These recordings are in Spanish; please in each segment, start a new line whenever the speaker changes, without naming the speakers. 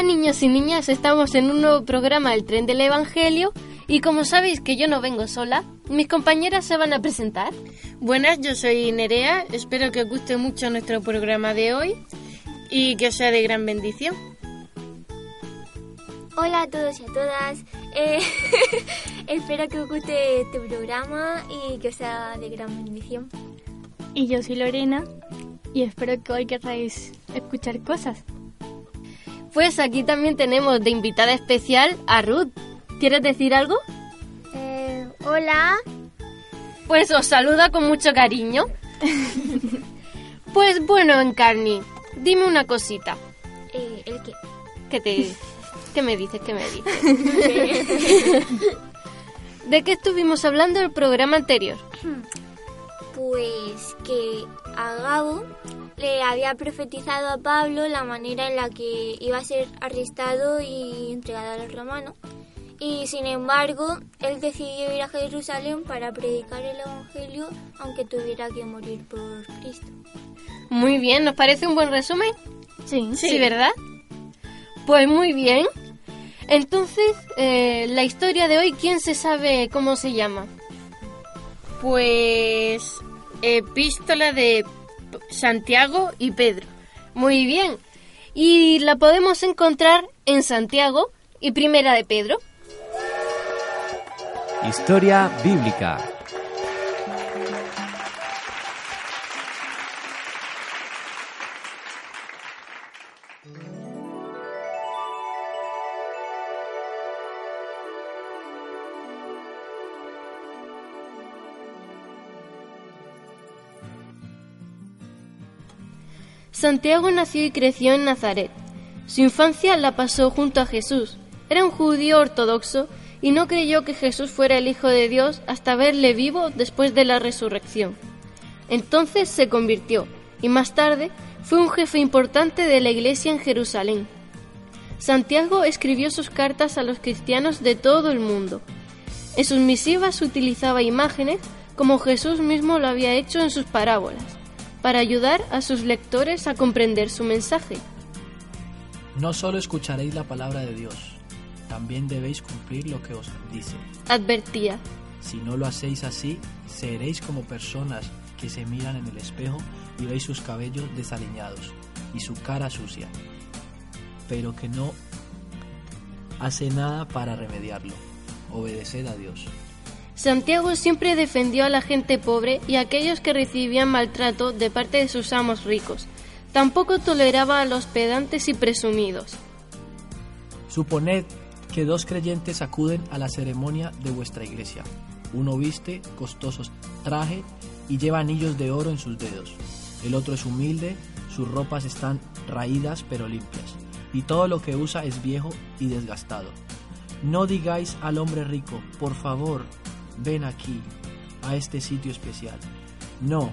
Hola niños y niñas, estamos en un nuevo programa El Tren del Evangelio y como sabéis que yo no vengo sola, mis compañeras se van a presentar.
Buenas, yo soy Nerea, espero que os guste mucho nuestro programa de hoy y que os sea de gran bendición.
Hola a todos y a todas, eh, espero que os guste este programa y que os sea de gran bendición.
Y yo soy Lorena y espero que hoy queráis escuchar cosas.
Pues aquí también tenemos de invitada especial a Ruth. ¿Quieres decir algo?
Eh, hola.
Pues os saluda con mucho cariño. pues bueno, Encarni, dime una cosita.
Eh, ¿El qué?
¿Qué te qué me dices? ¿Qué me dices? ¿De qué estuvimos hablando el programa anterior?
Pues que a Gabo le había profetizado a Pablo la manera en la que iba a ser arrestado y entregado a los romanos. Y sin embargo, él decidió ir a Jerusalén para predicar el Evangelio, aunque tuviera que morir por Cristo.
Muy bien, ¿nos parece un buen resumen?
Sí.
Sí, ¿verdad? Pues muy bien. Entonces, eh, la historia de hoy, ¿quién se sabe cómo se llama?
Pues epístola de Santiago y Pedro.
Muy bien. Y la podemos encontrar en Santiago y Primera de Pedro.
Historia bíblica.
Santiago nació y creció en Nazaret. Su infancia la pasó junto a Jesús. Era un judío ortodoxo y no creyó que Jesús fuera el Hijo de Dios hasta verle vivo después de la resurrección. Entonces se convirtió y más tarde fue un jefe importante de la iglesia en Jerusalén. Santiago escribió sus cartas a los cristianos de todo el mundo. En sus misivas utilizaba imágenes como Jesús mismo lo había hecho en sus parábolas, para ayudar a sus lectores a comprender su mensaje.
No solo escucharéis la palabra de Dios, también debéis cumplir lo que os dice.
Advertía,
Si no lo hacéis así, seréis como personas que se miran en el espejo y veis sus cabellos desaliñados y su cara sucia, pero que no hace nada para remediarlo. Obedeced a Dios.
Santiago siempre defendió a la gente pobre y a aquellos que recibían maltrato de parte de sus amos ricos. Tampoco toleraba a los pedantes y presumidos.
Suponed que dos creyentes acuden a la ceremonia de vuestra iglesia. Uno viste costosos traje y lleva anillos de oro en sus dedos. El otro es humilde, sus ropas están raídas pero limpias, y todo lo que usa es viejo y desgastado. No digáis al hombre rico, por favor, ven aquí, a este sitio especial. No,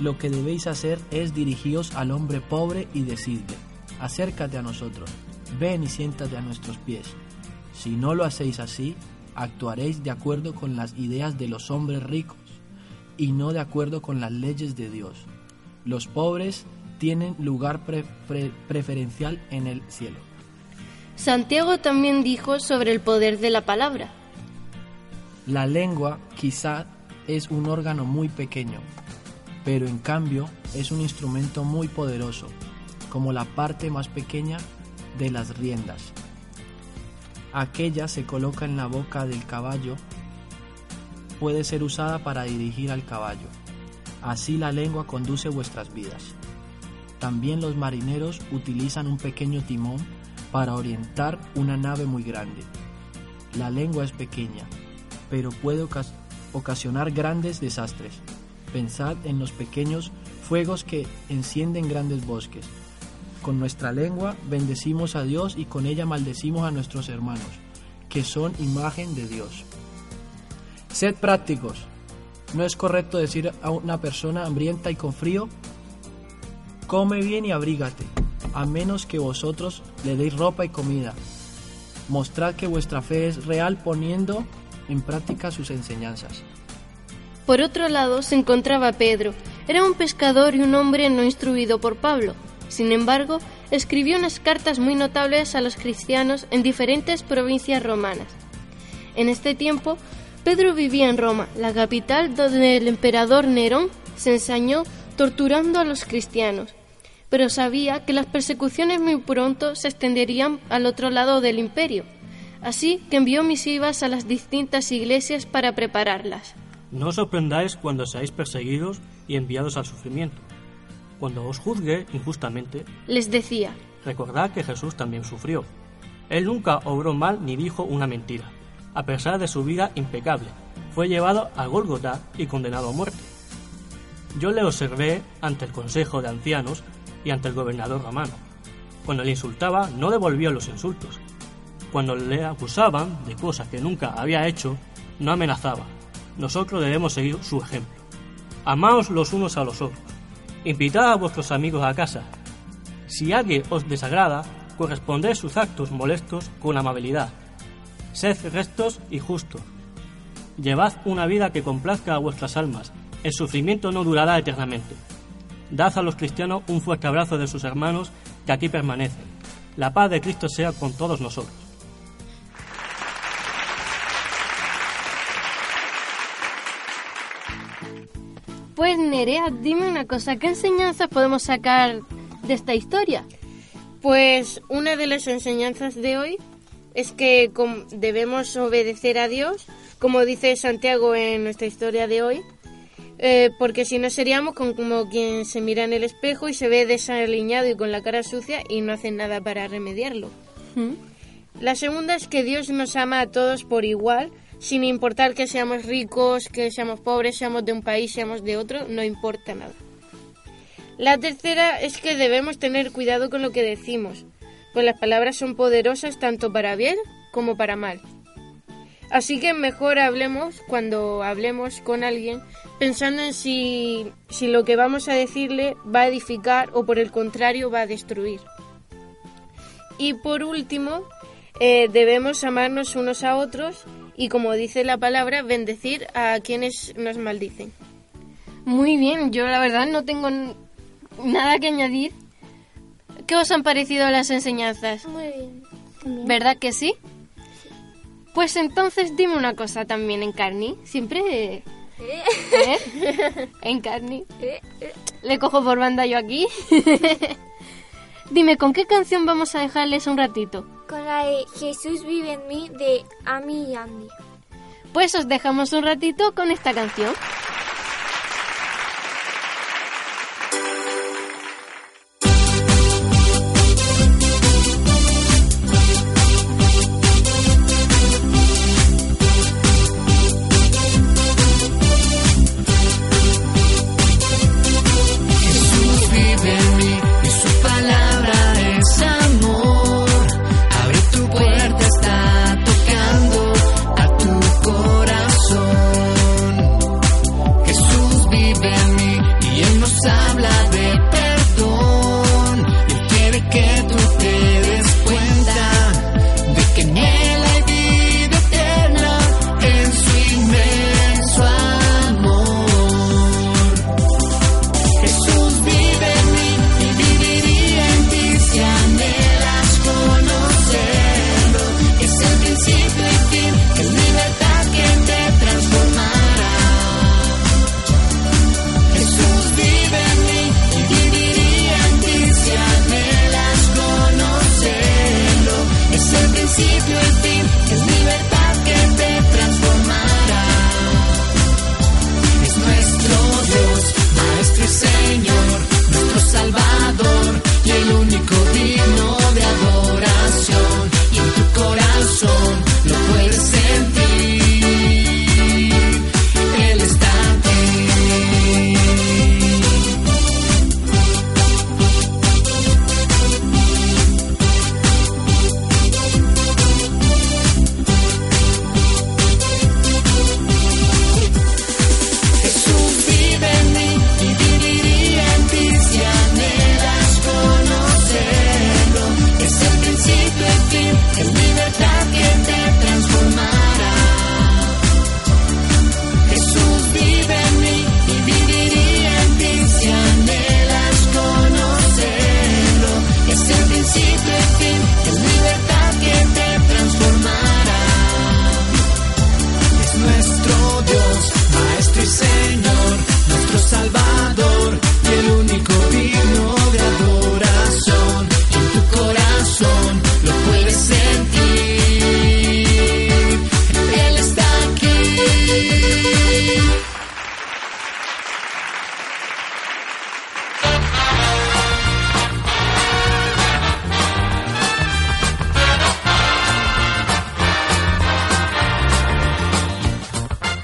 lo que debéis hacer es dirigíos al hombre pobre y decidle, acércate a nosotros, ven y siéntate a nuestros pies. Si no lo hacéis así, actuaréis de acuerdo con las ideas de los hombres ricos, y no de acuerdo con las leyes de Dios. Los pobres tienen lugar pre- pre- preferencial en el cielo.
Santiago también dijo sobre el poder de la palabra.
La lengua quizá es un órgano muy pequeño, pero en cambio es un instrumento muy poderoso, como la parte más pequeña de las riendas. Aquella se coloca en la boca del caballo, puede ser usada para dirigir al caballo. Así la lengua conduce vuestras vidas. También los marineros utilizan un pequeño timón para orientar una nave muy grande. La lengua es pequeña, pero puede ocas- ocasionar grandes desastres. Pensad en los pequeños fuegos que encienden grandes bosques. Con nuestra lengua bendecimos a Dios y con ella maldecimos a nuestros hermanos, que son imagen de Dios. Sed prácticos. No es correcto decir a una persona hambrienta y con frío, come bien y abrígate, a menos que vosotros le deis ropa y comida. Mostrad que vuestra fe es real poniendo en práctica sus enseñanzas.
Por otro lado se encontraba Pedro. Era un pescador y un hombre no instruido por Pablo. Sin embargo, escribió unas cartas muy notables a los cristianos en diferentes provincias romanas. En este tiempo, Pedro vivía en Roma, la capital donde el emperador Nerón se ensañó torturando a los cristianos, pero sabía que las persecuciones muy pronto se extenderían al otro lado del imperio, así que envió misivas a las distintas iglesias para prepararlas.
No os sorprendáis cuando seáis perseguidos y enviados al sufrimiento. Cuando os juzgue injustamente,
Les decía,
recordad que Jesús también sufrió. Él nunca obró mal ni dijo una mentira. A pesar de su vida impecable, fue llevado a Gólgota y condenado a muerte. Yo le observé ante el consejo de ancianos y ante el gobernador romano. Cuando le insultaba, no devolvía los insultos. Cuando le acusaban de cosas que nunca había hecho, no amenazaba. Nosotros debemos seguir su ejemplo. Amaos los unos a los otros. Invitad a vuestros amigos a casa. Si alguien os desagrada, corresponded sus actos molestos con amabilidad. Sed rectos y justos. Llevad una vida que complazca a vuestras almas. El sufrimiento no durará eternamente. Dad a los cristianos un fuerte abrazo de sus hermanos que aquí permanecen. La paz de Cristo sea con todos nosotros.
Pues Nerea, dime una cosa, ¿qué enseñanzas podemos sacar de esta historia?
Pues una de las enseñanzas de hoy es que debemos obedecer a Dios, como dice Santiago en nuestra historia de hoy, eh, porque si no seríamos como quien se mira en el espejo y se ve desaliñado y con la cara sucia y no hace nada para remediarlo. La segunda es que Dios nos ama a todos por igual, sin importar que seamos ricos, que seamos pobres, seamos de un país, seamos de otro, no importa nada. La tercera es que debemos tener cuidado con lo que decimos, pues las palabras son poderosas tanto para bien como para mal. Así que mejor hablemos cuando hablemos con alguien pensando en si, si lo que vamos a decirle va a edificar o por el contrario va a destruir. Y por último, eh, debemos amarnos unos a otros y como dice la palabra, bendecir a quienes nos maldicen.
Muy bien, yo la verdad no tengo nada que añadir. ¿Qué os han parecido las enseñanzas?
Muy bien.
¿Verdad que sí? Pues entonces dime una cosa también, Encarni. Siempre... ¿Eh? Encarni. Le cojo por banda yo aquí. dime, ¿con qué canción vamos a dejarles un ratito?
Con la de Jesús vive en mí de Ami y Andy.
Pues os dejamos un ratito con esta canción.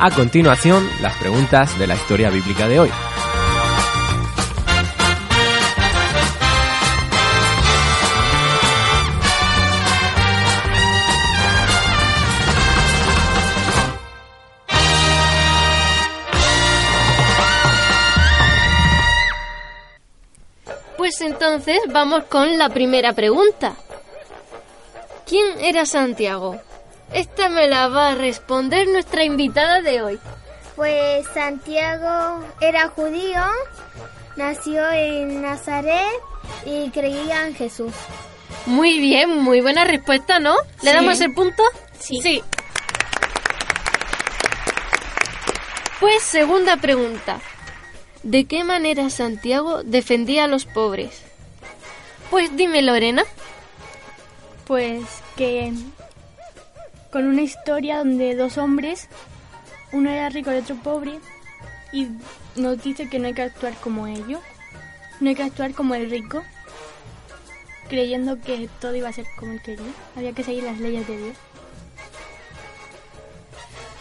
A
continuación, las preguntas de la historia bíblica de hoy.
Pues entonces vamos con la primera pregunta. ¿Quién era Santiago? Esta me la va a responder nuestra invitada de hoy.
Pues Santiago era judío, nació en Nazaret y creía en Jesús.
Muy bien, muy buena respuesta, ¿no? ¿Le
Sí.
damos el punto?
Sí.
Pues segunda pregunta. ¿De qué manera Santiago defendía a los pobres? Pues dime, Lorena.
Pues que con una historia donde dos hombres, uno era rico y otro pobre, y nos dice que no hay que actuar como ellos, no hay que actuar como el rico, creyendo que todo iba a ser como él quería, había que seguir las leyes de Dios.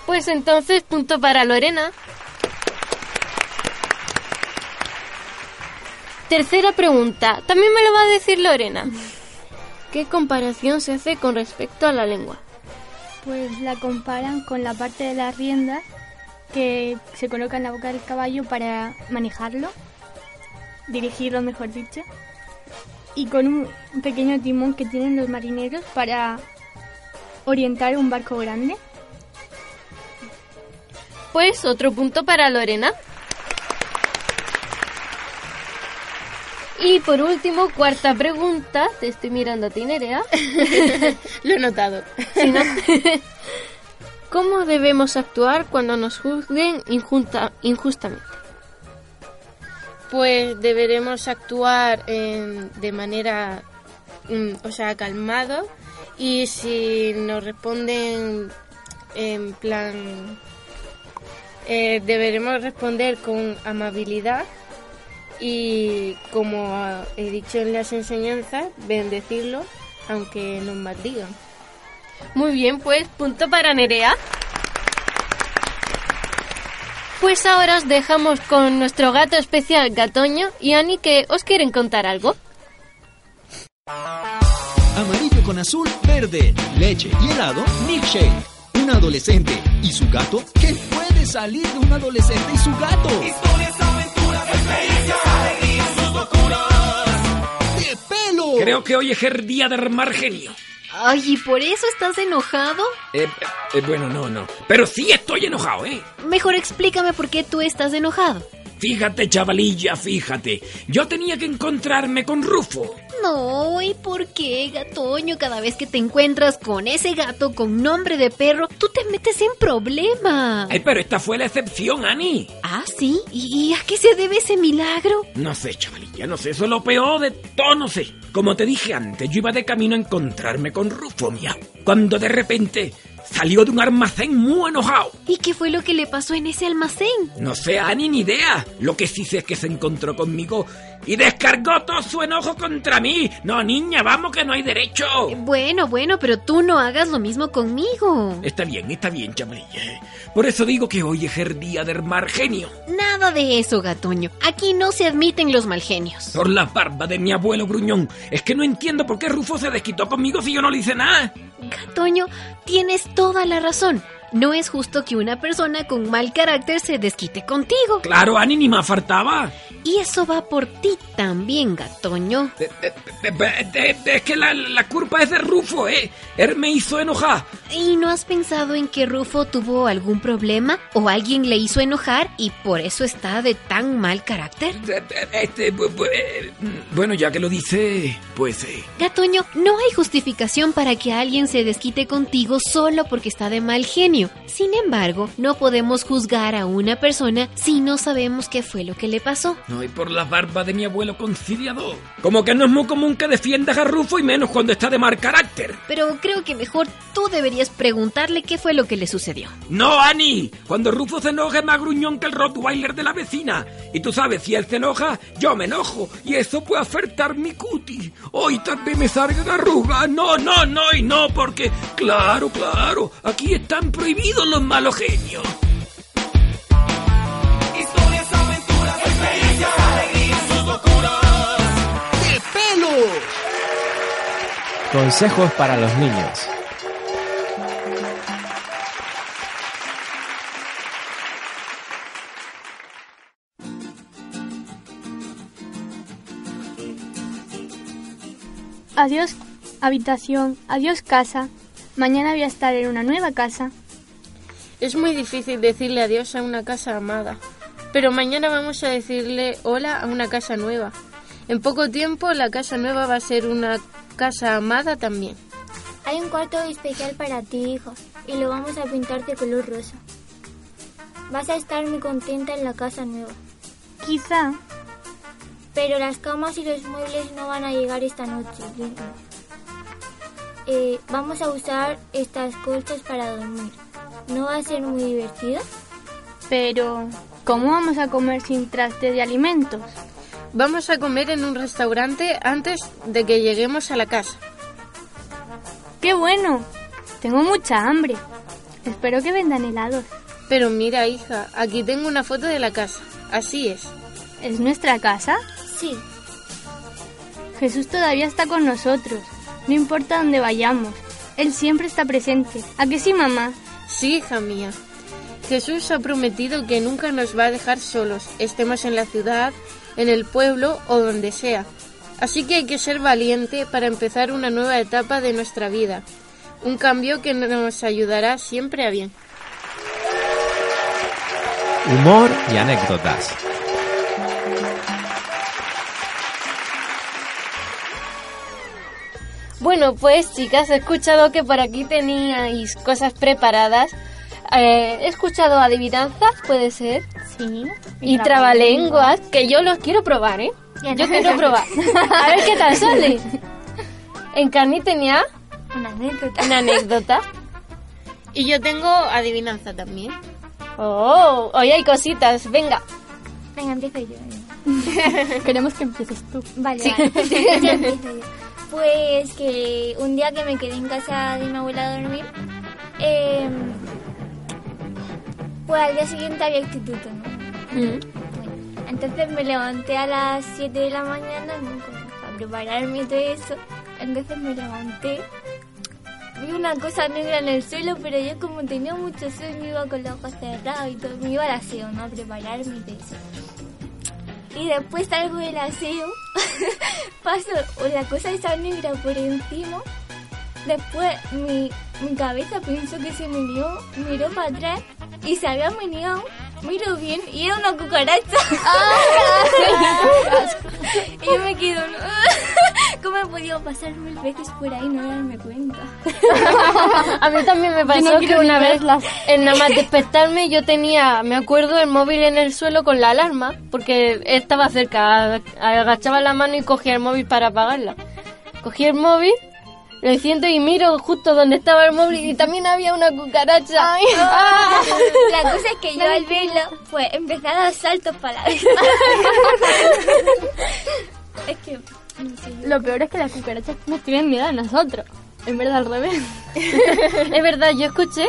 Pues entonces punto para Lorena. Tercera pregunta. También me lo va a decir Lorena. ¿Qué comparación se hace con respecto a la lengua?
Pues la comparan con la parte de la rienda que se coloca en la boca del caballo para manejarlo, dirigirlo mejor dicho, y con un pequeño timón que tienen los marineros para orientar un barco grande.
Pues otro punto para Lorena. Y por último, cuarta pregunta. Te estoy mirando a ti, Nerea.
Lo he notado.
Si no- ¿Cómo debemos actuar cuando nos juzguen injunta- injustamente?
Pues deberemos actuar en- de manera, mm, o sea, calmado y si nos responden en plan, eh, deberemos responder con amabilidad y como he dicho en las enseñanzas, bendecirlo aunque nos maldigan.
Muy bien, pues punto para Nerea. Pues ahora os dejamos con nuestro gato especial Gatoño y Ani que os quieren contar algo.
Amarillo con azul, verde, leche y helado, milkshake. Un adolescente y su gato. ¿Qué puede salir de un adolescente y su gato? Historias,
Creo que hoy es el día del mar genio.
Ay, ¿y por eso estás enojado?
Eh, eh, bueno, no, no. Pero sí estoy enojado, ¿eh?
Mejor explícame por qué tú estás enojado.
Fíjate, chavalilla, fíjate. Yo tenía que encontrarme con Rufo.
No, ¿y por qué, gatoño? Cada vez que te encuentras con ese gato con nombre de perro, tú te metes en problemas.
Ay, pero esta fue la excepción, Ani.
Ah, sí. ¿Y a qué se debe ese milagro?
No sé, chavalilla, no sé. Eso es lo peor de todo, no sé. Como te dije antes, yo iba de camino a encontrarme con Rufo, mía. Cuando de repente salió de un almacén muy enojado.
¿Y qué fue lo que le pasó en ese almacén?
No sé, Ani, ni idea. Lo que sí sé es que se encontró conmigo y descargó todo su enojo contra mí. No, niña, vamos que no hay derecho.
Bueno, bueno, pero tú no hagas lo mismo conmigo.
Está bien, está bien, chavalilla. Por eso digo que hoy es el día del mar genio.
Nada de eso, gatoño. Aquí no se admiten los mal genios.
Por la barba de mi abuelo gruñón. Es que no entiendo por qué Rufo se desquitó conmigo si yo no le hice nada.
Gatoño, tienes toda la razón. No es justo que una persona con mal carácter se desquite contigo.
Claro, Ani, ni más faltaba.
Y eso va por ti también, gatoño.
Eh, eh, eh, Es que la, la culpa es de Rufo, ¿eh? Él me hizo enojar.
¿Y no has pensado en que Rufo tuvo algún problema o alguien le hizo enojar y por eso está de tan mal carácter?
Este, bu- bu- bueno, ya que lo dice, pues... eh,
Gatoño, no hay justificación para que alguien se desquite contigo solo porque está de mal genio. Sin embargo, no podemos juzgar a una persona si no sabemos qué fue lo que le pasó.
No, y por la barba de mi abuelo conciliador. Como que no es muy común que defiendas a Rufo y menos cuando está de mal carácter.
Pero creo que mejor tú deberías preguntarle qué fue lo que le sucedió.
No, Ani. Cuando Rufo se enoja es más gruñón que el Rottweiler de la vecina. Y tú sabes, si él se enoja, yo me enojo. Y eso puede afectar mi cutis. Hoy también me salgan arrugas. No, no, no y no, porque... Claro, claro. Aquí están prohibidos prohibidos los malos genios. Historias, aventuras, experiencias, alegrías, sus locuras. ¡De pelo!
Consejos para los niños.
Adiós habitación, adiós casa. Mañana voy a estar en una nueva casa.
Es muy difícil decirle adiós a una casa amada, pero mañana vamos a decirle hola a una casa nueva. En poco tiempo la casa nueva va a ser una casa amada también.
Hay un cuarto especial para ti, hijo, y lo vamos a pintar de color rosa. Vas a estar muy contenta en la casa nueva.
Quizá.
Pero las camas y los muebles no van a llegar esta noche. Eh, vamos a usar estas colchas para dormir. ¿No va a ser muy divertido?
Pero, ¿cómo vamos a comer sin traste de alimentos?
Vamos a comer en un restaurante antes de que lleguemos a la casa.
¡Qué bueno! Tengo mucha hambre. Espero que vendan helados.
Pero mira, hija, aquí tengo una foto de la casa. Así es.
¿Es nuestra casa?
Sí.
Jesús todavía está con nosotros. No importa dónde vayamos. Él siempre está presente. ¿A que sí, mamá?
Sí, hija mía. Jesús ha prometido que nunca nos va a dejar solos, estemos en la ciudad, en el pueblo o donde sea. Así que hay que ser valiente para empezar una nueva etapa de nuestra vida. Un cambio que nos ayudará siempre a bien.
Humor y anécdotas.
Bueno, pues chicas, he escuchado que por aquí teníais cosas preparadas. Eh, he escuchado adivinanzas, puede ser.
Sí.
Y trabalenguas, que yo los quiero probar, ¿eh? Yo quiero probar. A ver qué tal sale. Encarni tenía
Una anécdota.
una anécdota.
Y yo tengo adivinanza también.
Oh, hoy hay cositas, venga.
Venga, empiezo yo.
Queremos que empieces tú.
Vale,
Sí.
vale. Ya empiezo yo. Pues que un día que me quedé en casa de mi abuela a dormir, eh, pues al día siguiente había instituto, ¿no?
Mm.
Entonces me levanté a las 7 de la mañana ¿no? Para prepararme y todo eso. Entonces me levanté. Vi una cosa negra en el suelo, pero yo como tenía mucho sueño iba con los ojos cerrados y todo. Me iba al aseo, ¿no? A prepararme y todo eso. Y después salgo del aseo, paso la cosa esa negra por encima. Después mi, mi cabeza pensó que se me lió, miró para atrás y se había meneado. Miro bien y era una cucaracha. y yo me quedo, ¿no? ¿cómo he podido pasar mil veces por ahí no darme cuenta?
A mí también me pasó
no
que una vez, en nada más despertarme, yo tenía, me acuerdo, el móvil en el suelo con la alarma, porque estaba cerca. Agachaba la mano y cogía el móvil para apagarla. Cogí el móvil, lo enciendo y miro justo donde estaba el móvil y también había una cucaracha. ¡Ah!
La cosa es que yo al verlo, pues empecé a dar saltos para la Es que,
Lo peor es que las cucarachas nos tienen miedo a nosotros. En verdad, al revés.
es verdad, yo escuché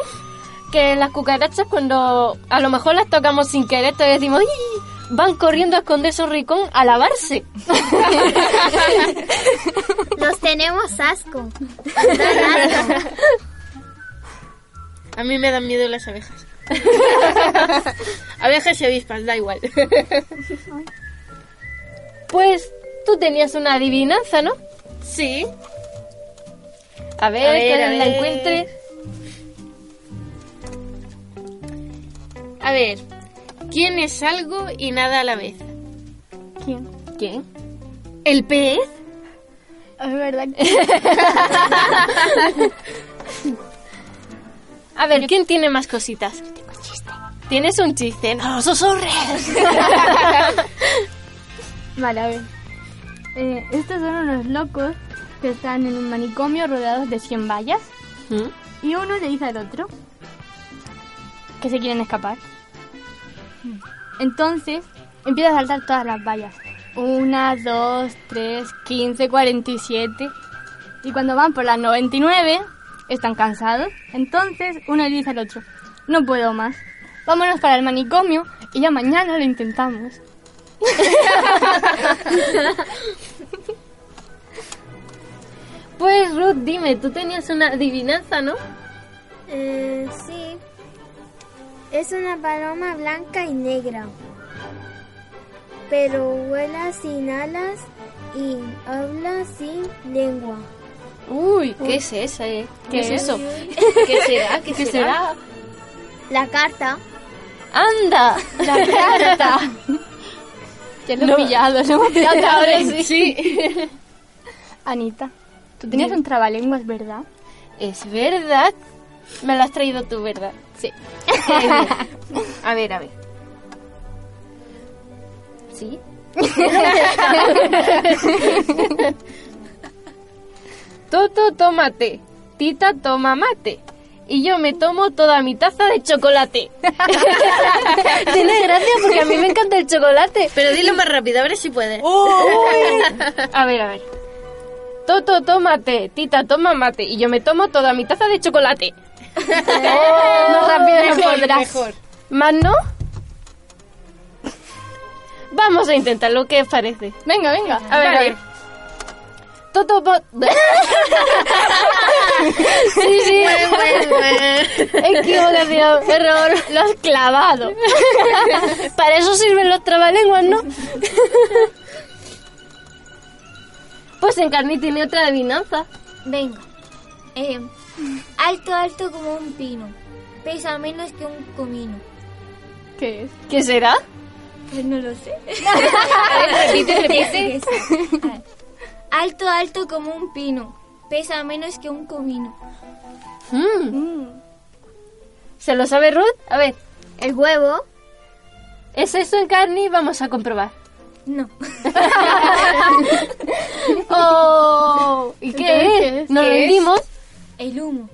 que las cucarachas cuando a lo mejor las tocamos sin querer, te decimos, "Ih", van corriendo a esconderse un rincón a lavarse.
Nos tenemos asco.
A mí me dan miedo las abejas. abejas y avispas, da igual.
Pues tú tenías una adivinanza, ¿no?
sí.
A ver,
A ver,
que
a
la
ver.
encuentre.
A ver, ¿quién es algo y nada a la vez?
¿Quién?
¿Quién?
¿El pez?
Es verdad.
A ver, ¿quién tiene más cositas? Tengo un chiste. ¿Tienes un chiste? ¡No susurres!
Vale, a ver. Eh, estos son unos locos que están en un manicomio rodeados de 100 vallas
¿Mm?
y uno le dice al otro que se quieren escapar. Entonces empieza a saltar todas las vallas. Una, dos, tres, quince, cuarenta y siete. Y cuando van por las 99, están cansados. Entonces uno le dice al otro, no puedo más. Vámonos para el manicomio y ya mañana lo intentamos.
Pues Ruth, dime, tú tenías una adivinanza, ¿no?
Eh, sí. Es una paloma blanca y negra. Pero vuela sin alas y habla sin lengua.
Uy, ¿qué es esa, eh? ¿Qué,
¿Qué
es
es?
eso? ¿Qué será? ¿Qué,
¿Qué
será?
La carta.
¡Anda!
La carta. Ya lo he pillado, lo hemos pillado
Ahora sí.
Anita, tú tenías un trabalenguas, ¿verdad?
Es verdad. Me lo has traído tú, ¿verdad? Sí. A ver, a ver. ¿Sí? Toto, tómate. Tita, toma mate. Y yo me tomo toda mi taza de chocolate. Tiene gracia porque a mí me encanta el chocolate.
Pero dilo más rápido, a ver si puedes.
A ver, a ver. Toto, tómate. Tita, toma mate. Y yo me tomo toda mi taza de chocolate.
Más rápido no podrás.
¿Más no? Vamos a intentarlo, ¿qué os parece?
Venga, venga.
A ver, a
Vale.
ver. Toto, sí, sí. Equivocación, error. Lo has clavado. Para eso sirven los trabalenguas, ¿no? Pues Encarni tiene otra adivinanza.
Venga. Eh, alto, alto como un pino. Pesa menos que un comino.
¿Qué es?
¿Qué será?
Pues no lo sé.
A ver, repite, repite.
Alto, alto como un pino. Pesa menos que un comino.
Mm. ¿Se lo sabe Ruth? A ver.
El huevo.
¿Es eso Encarni? Vamos a comprobar.
No.
Oh, ¿Y qué
Entonces,
es?
¿qué es?
¿Nos
¿Qué es?
rendimos?
El humo.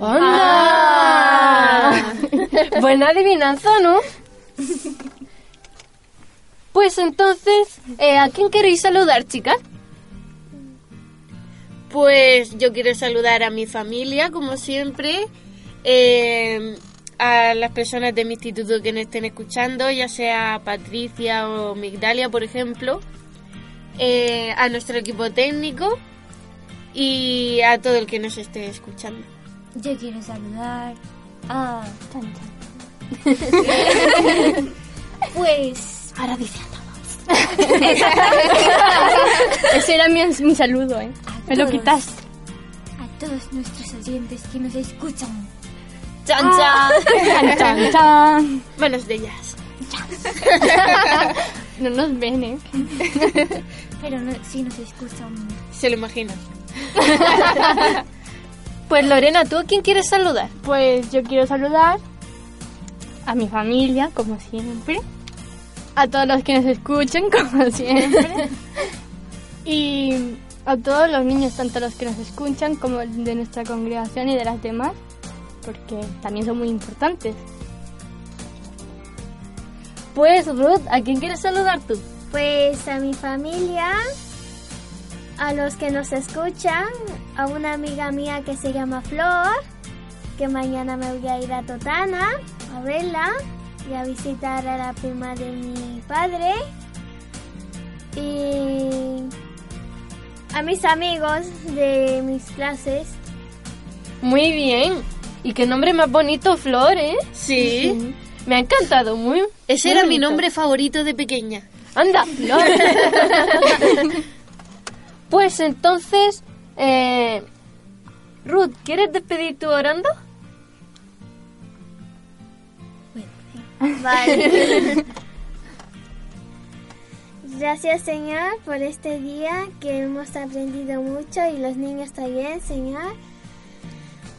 ¡Anda! Buena adivinanza, ¿no? Pues entonces, eh, ¿a quién queréis saludar, chicas?
Pues yo quiero saludar a mi familia, como siempre, eh, a las personas de mi instituto que me estén escuchando, ya sea Patricia o Migdalia, por ejemplo, eh, a nuestro equipo técnico y a todo el que nos esté escuchando.
Yo quiero saludar a... Pues...
Ahora dice
Ese era mi, mi saludo, ¿eh? Me lo quitaste.
A todos nuestros oyentes que nos escuchan.
¡Chan,
Ah. Chan, chan, chan.
Manos de ellas.
No nos ven, ¿eh?
Pero no, sí nos escuchan.
Se lo imaginan.
Pues Lorena, ¿tú a quién quieres saludar?
Pues yo quiero saludar a mi familia, como siempre. A todos los que nos escuchan, como siempre. y a todos los niños, tanto los que nos escuchan como de nuestra congregación y de las demás, porque también son muy importantes.
Pues Ruth, ¿a quién quieres saludar tú?
Pues a mi familia, a los que nos escuchan, a una amiga mía que se llama Flor, que mañana me voy a ir a Totana a verla y a visitar a la prima de mi padre. Y a mis amigos de mis clases.
Muy bien. Y qué nombre más bonito, Flor, ¿eh?
Sí.
Me ha encantado, muy.
Ese
muy
era mi nombre favorito de pequeña.
Anda, Flor. pues entonces, eh, Ruth, ¿quieres despedir tú orando?
Vale. Gracias Señor por este día que hemos aprendido mucho y los niños también, Señor.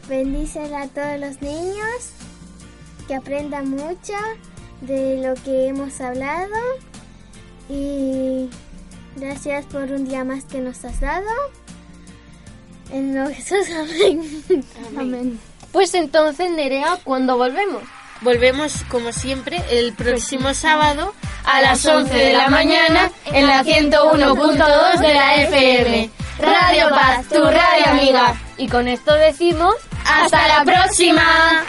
Bendícela a todos los niños que aprendan mucho de lo que hemos hablado y gracias por un día más que nos has dado. En lo Jesús, amén.
Amén.
Pues entonces, Nerea, ¿cuándo volvemos?
Volvemos, como siempre, el próximo sábado a las 11 de la mañana en la 101.2 de la FM. Radio Paz, tu radio amiga.
Y con esto decimos...
¡Hasta la próxima!